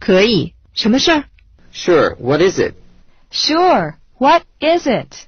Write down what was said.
可以，什么事儿？Sure, what is it? Sure. What is it?